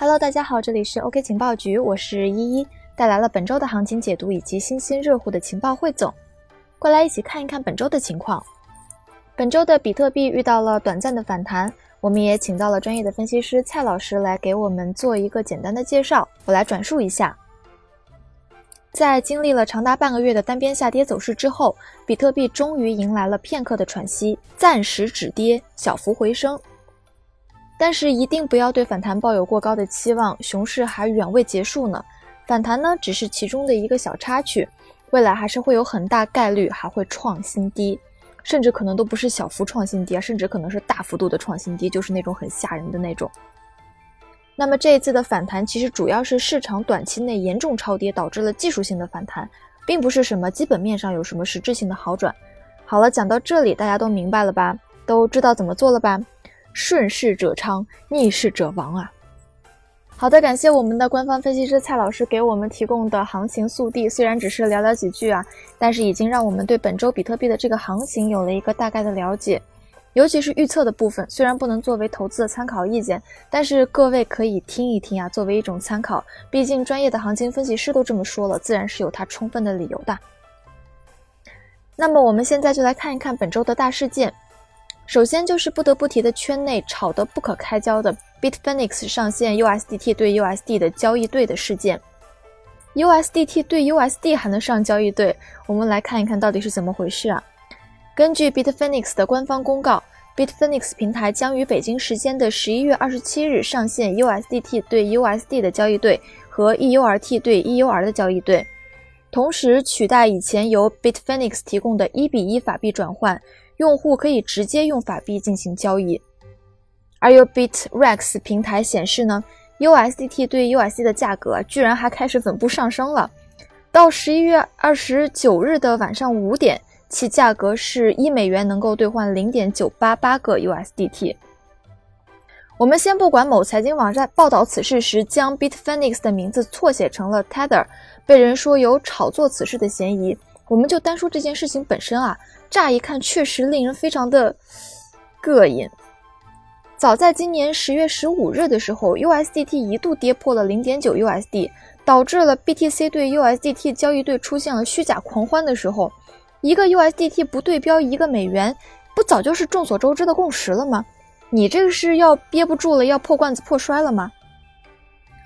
Hello，大家好，这里是 OK 情报局，我是依依，带来了本周的行情解读以及新鲜热乎的情报汇总，过来一起看一看本周的情况。本周的比特币遇到了短暂的反弹，我们也请到了专业的分析师蔡老师来给我们做一个简单的介绍，我来转述一下。在经历了长达半个月的单边下跌走势之后，比特币终于迎来了片刻的喘息，暂时止跌，小幅回升。但是一定不要对反弹抱有过高的期望，熊市还远未结束呢。反弹呢只是其中的一个小插曲，未来还是会有很大概率还会创新低，甚至可能都不是小幅创新低啊，甚至可能是大幅度的创新低，就是那种很吓人的那种。那么这一次的反弹其实主要是市场短期内严重超跌导致了技术性的反弹，并不是什么基本面上有什么实质性的好转。好了，讲到这里大家都明白了吧？都知道怎么做了吧？顺势者昌，逆势者亡啊！好的，感谢我们的官方分析师蔡老师给我们提供的行情速递，虽然只是寥寥几句啊，但是已经让我们对本周比特币的这个行情有了一个大概的了解。尤其是预测的部分，虽然不能作为投资的参考意见，但是各位可以听一听啊，作为一种参考。毕竟专业的行情分析师都这么说了，自然是有他充分的理由的。那么我们现在就来看一看本周的大事件。首先就是不得不提的圈内吵得不可开交的 Bitfinex 上线 USDT 对 USD 的交易对的事件。USDT 对 USD 还能上交易对？我们来看一看到底是怎么回事啊？根据 Bitfinex 的官方公告，Bitfinex 平台将于北京时间的十一月二十七日上线 USDT 对 USD 的交易对和 EURT 对 EUR 的交易对，同时取代以前由 Bitfinex 提供的一比一法币转换。用户可以直接用法币进行交易，而由 Bitrex 平台显示呢，USDT 对 USD 的价格居然还开始稳步上升了。到十一月二十九日的晚上五点，其价格是一美元能够兑换零点九八八个 USDT。我们先不管某财经网站报道此事时将 Bitfinex 的名字错写成了 Tether，被人说有炒作此事的嫌疑。我们就单说这件事情本身啊。乍一看，确实令人非常的膈应。早在今年十月十五日的时候，USDT 一度跌破了零点九 USD，导致了 BTC 对 USDT 交易对出现了虚假狂欢的时候，一个 USDT 不对标一个美元，不早就是众所周知的共识了吗？你这个是要憋不住了，要破罐子破摔了吗？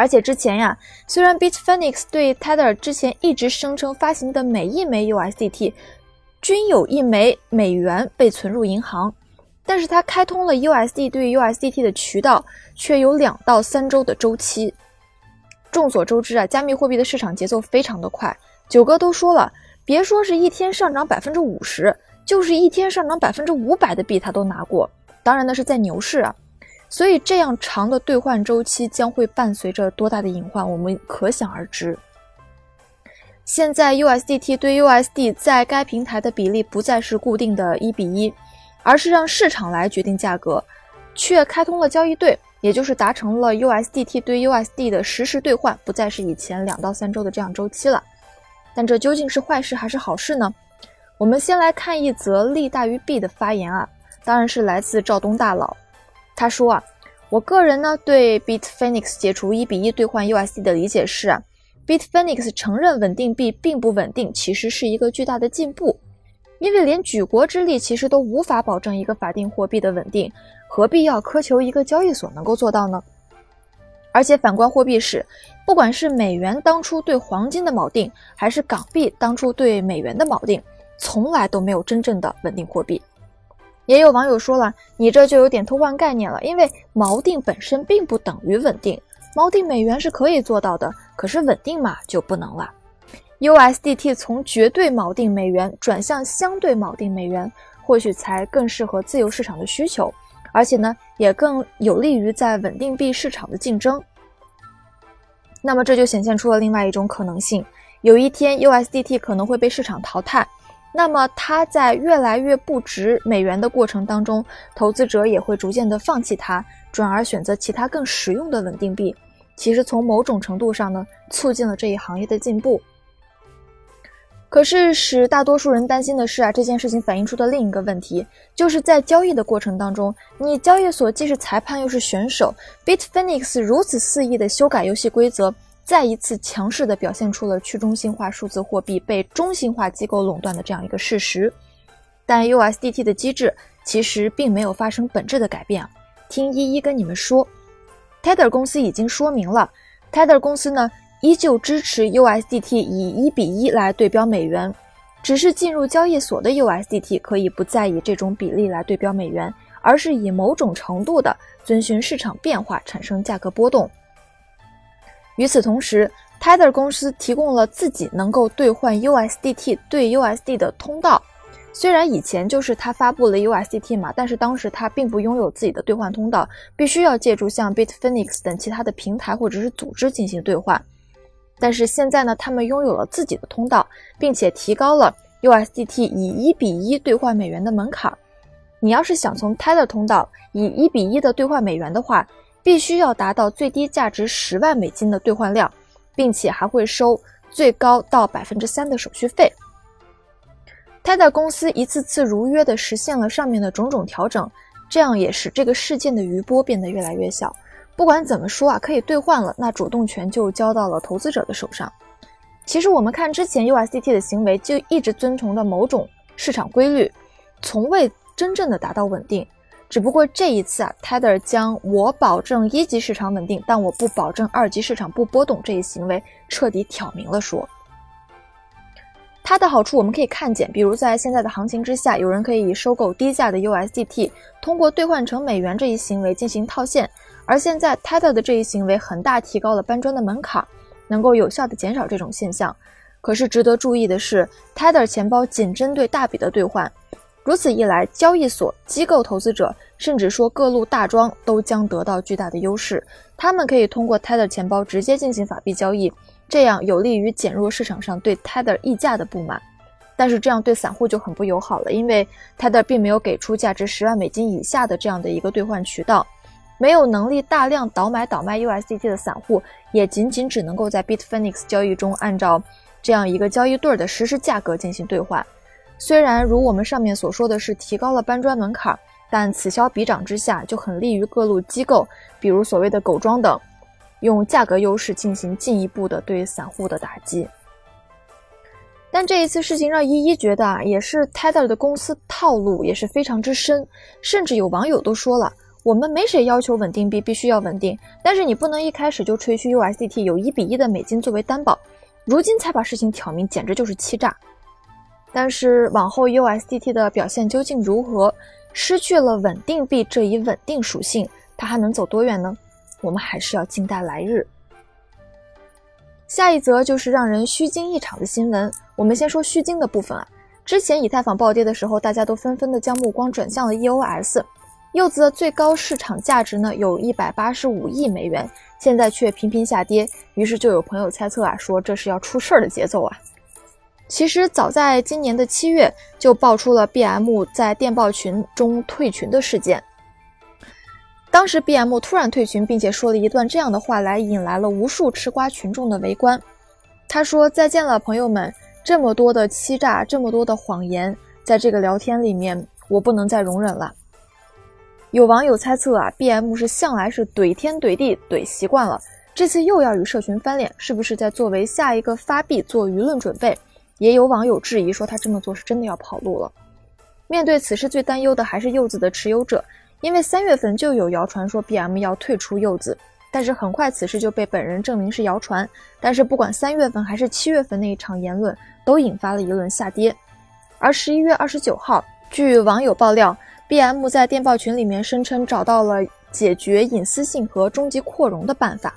而且之前呀，虽然 Bitfinex 对 Tether 之前一直声称发行的每一枚 USDT。均有一枚美元被存入银行，但是它开通了 USD 对 USDT 的渠道，却有两到三周的周期。众所周知啊，加密货币的市场节奏非常的快。九哥都说了，别说是一天上涨百分之五十，就是一天上涨百分之五百的币，他都拿过。当然那是在牛市啊，所以这样长的兑换周期将会伴随着多大的隐患，我们可想而知。现在 USDT 对 USD 在该平台的比例不再是固定的一比一，而是让市场来决定价格，却开通了交易对，也就是达成了 USDT 对 USD 的实时兑换，不再是以前两到三周的这样周期了。但这究竟是坏事还是好事呢？我们先来看一则利大于弊的发言啊，当然是来自赵东大佬。他说啊，我个人呢对 Bitfinex 解除一比一兑换 USD 的理解是啊。Bitfinex 承认稳定币并不稳定，其实是一个巨大的进步，因为连举国之力其实都无法保证一个法定货币的稳定，何必要苛求一个交易所能够做到呢？而且反观货币史，不管是美元当初对黄金的锚定，还是港币当初对美元的锚定，从来都没有真正的稳定货币。也有网友说了，你这就有点偷换概念了，因为锚定本身并不等于稳定。锚定美元是可以做到的，可是稳定嘛就不能了。USDT 从绝对锚定美元转向相对锚定美元，或许才更适合自由市场的需求，而且呢也更有利于在稳定币市场的竞争。那么这就显现出了另外一种可能性：有一天 USDT 可能会被市场淘汰，那么它在越来越不值美元的过程当中，投资者也会逐渐的放弃它。转而选择其他更实用的稳定币，其实从某种程度上呢，促进了这一行业的进步。可是使大多数人担心的是啊，这件事情反映出的另一个问题，就是在交易的过程当中，你交易所既是裁判又是选手，Bitfinex 如此肆意的修改游戏规则，再一次强势的表现出了去中心化数字货币被中心化机构垄断的这样一个事实。但 USDT 的机制其实并没有发生本质的改变，听一一跟你们说，Tether 公司已经说明了，Tether 公司呢。依旧支持 USDT 以一比一来对标美元，只是进入交易所的 USDT 可以不再以这种比例来对标美元，而是以某种程度的遵循市场变化产生价格波动。与此同时，Tether 公司提供了自己能够兑换 USDT 对 USD 的通道。虽然以前就是他发布了 USDT 嘛，但是当时他并不拥有自己的兑换通道，必须要借助像 Bitfinex 等其他的平台或者是组织进行兑换。但是现在呢，他们拥有了自己的通道，并且提高了 USDT 以一比一兑换美元的门槛。你要是想从 Tether 通道以一比一的兑换美元的话，必须要达到最低价值十万美金的兑换量，并且还会收最高到百分之三的手续费。泰达公司一次次如约的实现了上面的种种调整，这样也使这个事件的余波变得越来越小。不管怎么说啊，可以兑换了，那主动权就交到了投资者的手上。其实我们看之前 USDT 的行为，就一直遵从的某种市场规律，从未真正的达到稳定。只不过这一次啊，Tether 将我保证一级市场稳定，但我不保证二级市场不波动这一行为彻底挑明了说。它的好处我们可以看见，比如在现在的行情之下，有人可以收购低价的 USDT，通过兑换成美元这一行为进行套现。而现在，Tether 的这一行为很大提高了搬砖的门槛，能够有效的减少这种现象。可是值得注意的是，Tether 钱包仅针对大笔的兑换，如此一来，交易所、机构投资者，甚至说各路大庄都将得到巨大的优势。他们可以通过 Tether 钱包直接进行法币交易，这样有利于减弱市场上对 Tether 溢价的不满。但是这样对散户就很不友好了，因为 Tether 并没有给出价值十万美金以下的这样的一个兑换渠道。没有能力大量倒买倒卖 USDT 的散户，也仅仅只能够在 Bitfinex 交易中按照这样一个交易对的实时价格进行兑换。虽然如我们上面所说的是提高了搬砖门槛，但此消彼长之下就很利于各路机构，比如所谓的狗庄等，用价格优势进行进一步的对散户的打击。但这一次事情让依依觉得啊，也是 Tether 的公司套路也是非常之深，甚至有网友都说了。我们没谁要求稳定币必须要稳定，但是你不能一开始就吹嘘 USDT 有一比一的美金作为担保，如今才把事情挑明，简直就是欺诈。但是往后 USDT 的表现究竟如何？失去了稳定币这一稳定属性，它还能走多远呢？我们还是要静待来日。下一则就是让人虚惊一场的新闻。我们先说虚惊的部分啊，之前以太坊暴跌的时候，大家都纷纷的将目光转向了 EOS。柚子的最高市场价值呢，有一百八十五亿美元，现在却频频下跌，于是就有朋友猜测啊，说这是要出事儿的节奏啊。其实早在今年的七月，就爆出了 BM 在电报群中退群的事件。当时 BM 突然退群，并且说了一段这样的话，来引来了无数吃瓜群众的围观。他说：“再见了，朋友们，这么多的欺诈，这么多的谎言，在这个聊天里面，我不能再容忍了。”有网友猜测啊，BM 是向来是怼天怼地怼习惯了，这次又要与社群翻脸，是不是在作为下一个发币做舆论准备？也有网友质疑说他这么做是真的要跑路了。面对此事，最担忧的还是柚子的持有者，因为三月份就有谣传说 BM 要退出柚子，但是很快此事就被本人证明是谣传。但是不管三月份还是七月份那一场言论，都引发了一轮下跌。而十一月二十九号，据网友爆料。B.M 在电报群里面声称找到了解决隐私性和终极扩容的办法。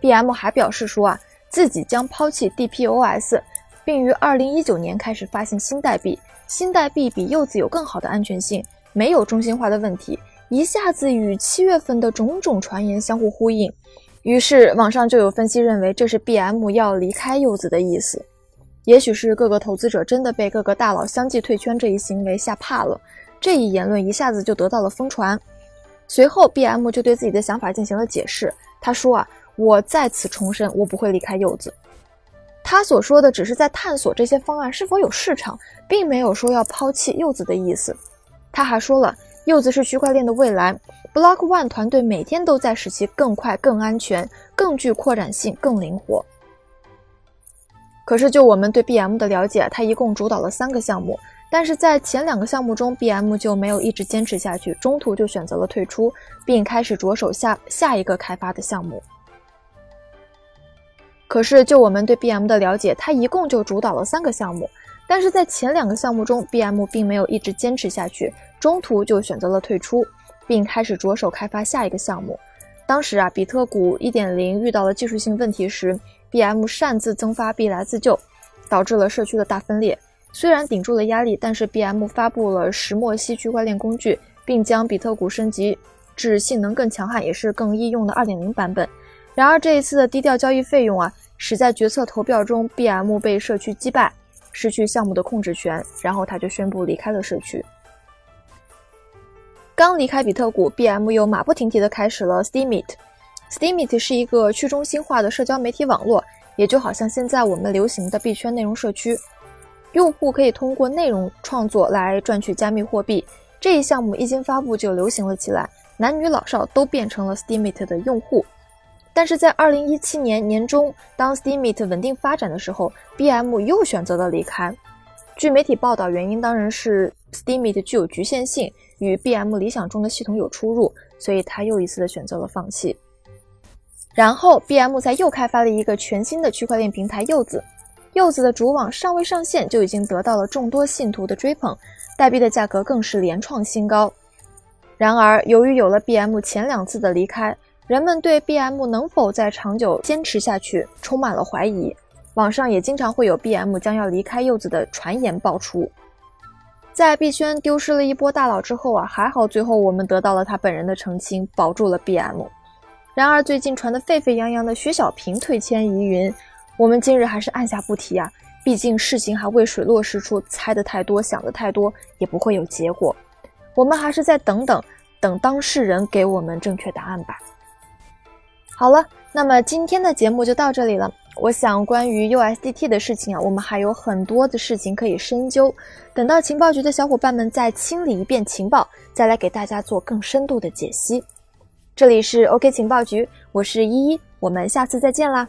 B.M 还表示说啊，自己将抛弃 D.P.O.S，并于二零一九年开始发行新代币。新代币比柚子有更好的安全性，没有中心化的问题，一下子与七月份的种种传言相互呼应。于是网上就有分析认为，这是 B.M 要离开柚子的意思。也许是各个投资者真的被各个大佬相继退圈这一行为吓怕了。这一言论一下子就得到了疯传，随后 B.M 就对自己的想法进行了解释。他说啊，我再次重申，我不会离开柚子。他所说的只是在探索这些方案是否有市场，并没有说要抛弃柚子的意思。他还说了，柚子是区块链的未来，Block One 团队每天都在使其更快、更安全、更具扩展性、更灵活。可是就我们对 BM 的了解，他一共主导了三个项目，但是在前两个项目中，BM 就没有一直坚持下去，中途就选择了退出，并开始着手下下一个开发的项目。可是，就我们对 BM 的了解，他一共就主导了三个项目，但是在前两个项目中，BM 并没有一直坚持下去，中途就选择了退出，并开始着手开发下一个项目。当时啊，比特谷1.0遇到了技术性问题时，BM 擅自增发币来自救，导致了社区的大分裂。虽然顶住了压力，但是 BM 发布了石墨烯区块链工具，并将比特谷升级至性能更强悍、也是更易用的2.0版本。然而这一次的低调交易费用啊，使在决策投票中，BM 被社区击败，失去项目的控制权，然后他就宣布离开了社区。刚离开比特谷，BM 又马不停蹄地开始了 Steemit。Steemit 是一个去中心化的社交媒体网络，也就好像现在我们流行的币圈内容社区，用户可以通过内容创作来赚取加密货币。这一项目一经发布就流行了起来，男女老少都变成了 Steemit 的用户。但是在二零一七年年中，当 Steemit 稳定发展的时候，BM 又选择了离开。据媒体报道，原因当然是 Steemit 具有局限性，与 BM 理想中的系统有出入，所以他又一次的选择了放弃。然后 BM 才又开发了一个全新的区块链平台柚子。柚子的主网尚未上线，就已经得到了众多信徒的追捧，代币的价格更是连创新高。然而，由于有了 BM 前两次的离开，人们对 BM 能否在长久坚持下去充满了怀疑，网上也经常会有 BM 将要离开柚子的传言爆出。在币圈丢失了一波大佬之后啊，还好最后我们得到了他本人的澄清，保住了 BM。然而最近传得沸沸扬扬的徐小平退签疑云，我们今日还是按下不提啊，毕竟事情还未水落石出，猜得太多，想得太多也不会有结果。我们还是再等等，等当事人给我们正确答案吧。好了，那么今天的节目就到这里了。我想关于 USDT 的事情啊，我们还有很多的事情可以深究。等到情报局的小伙伴们再清理一遍情报，再来给大家做更深度的解析。这里是 OK 情报局，我是依依，我们下次再见啦。